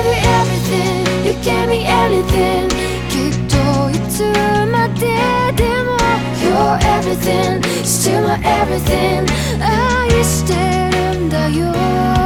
gave me everything. You gave me anything きっといつまででも You're everything Still my everything. 愛してるんだよ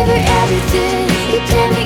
never everything You can't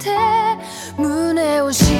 て胸をし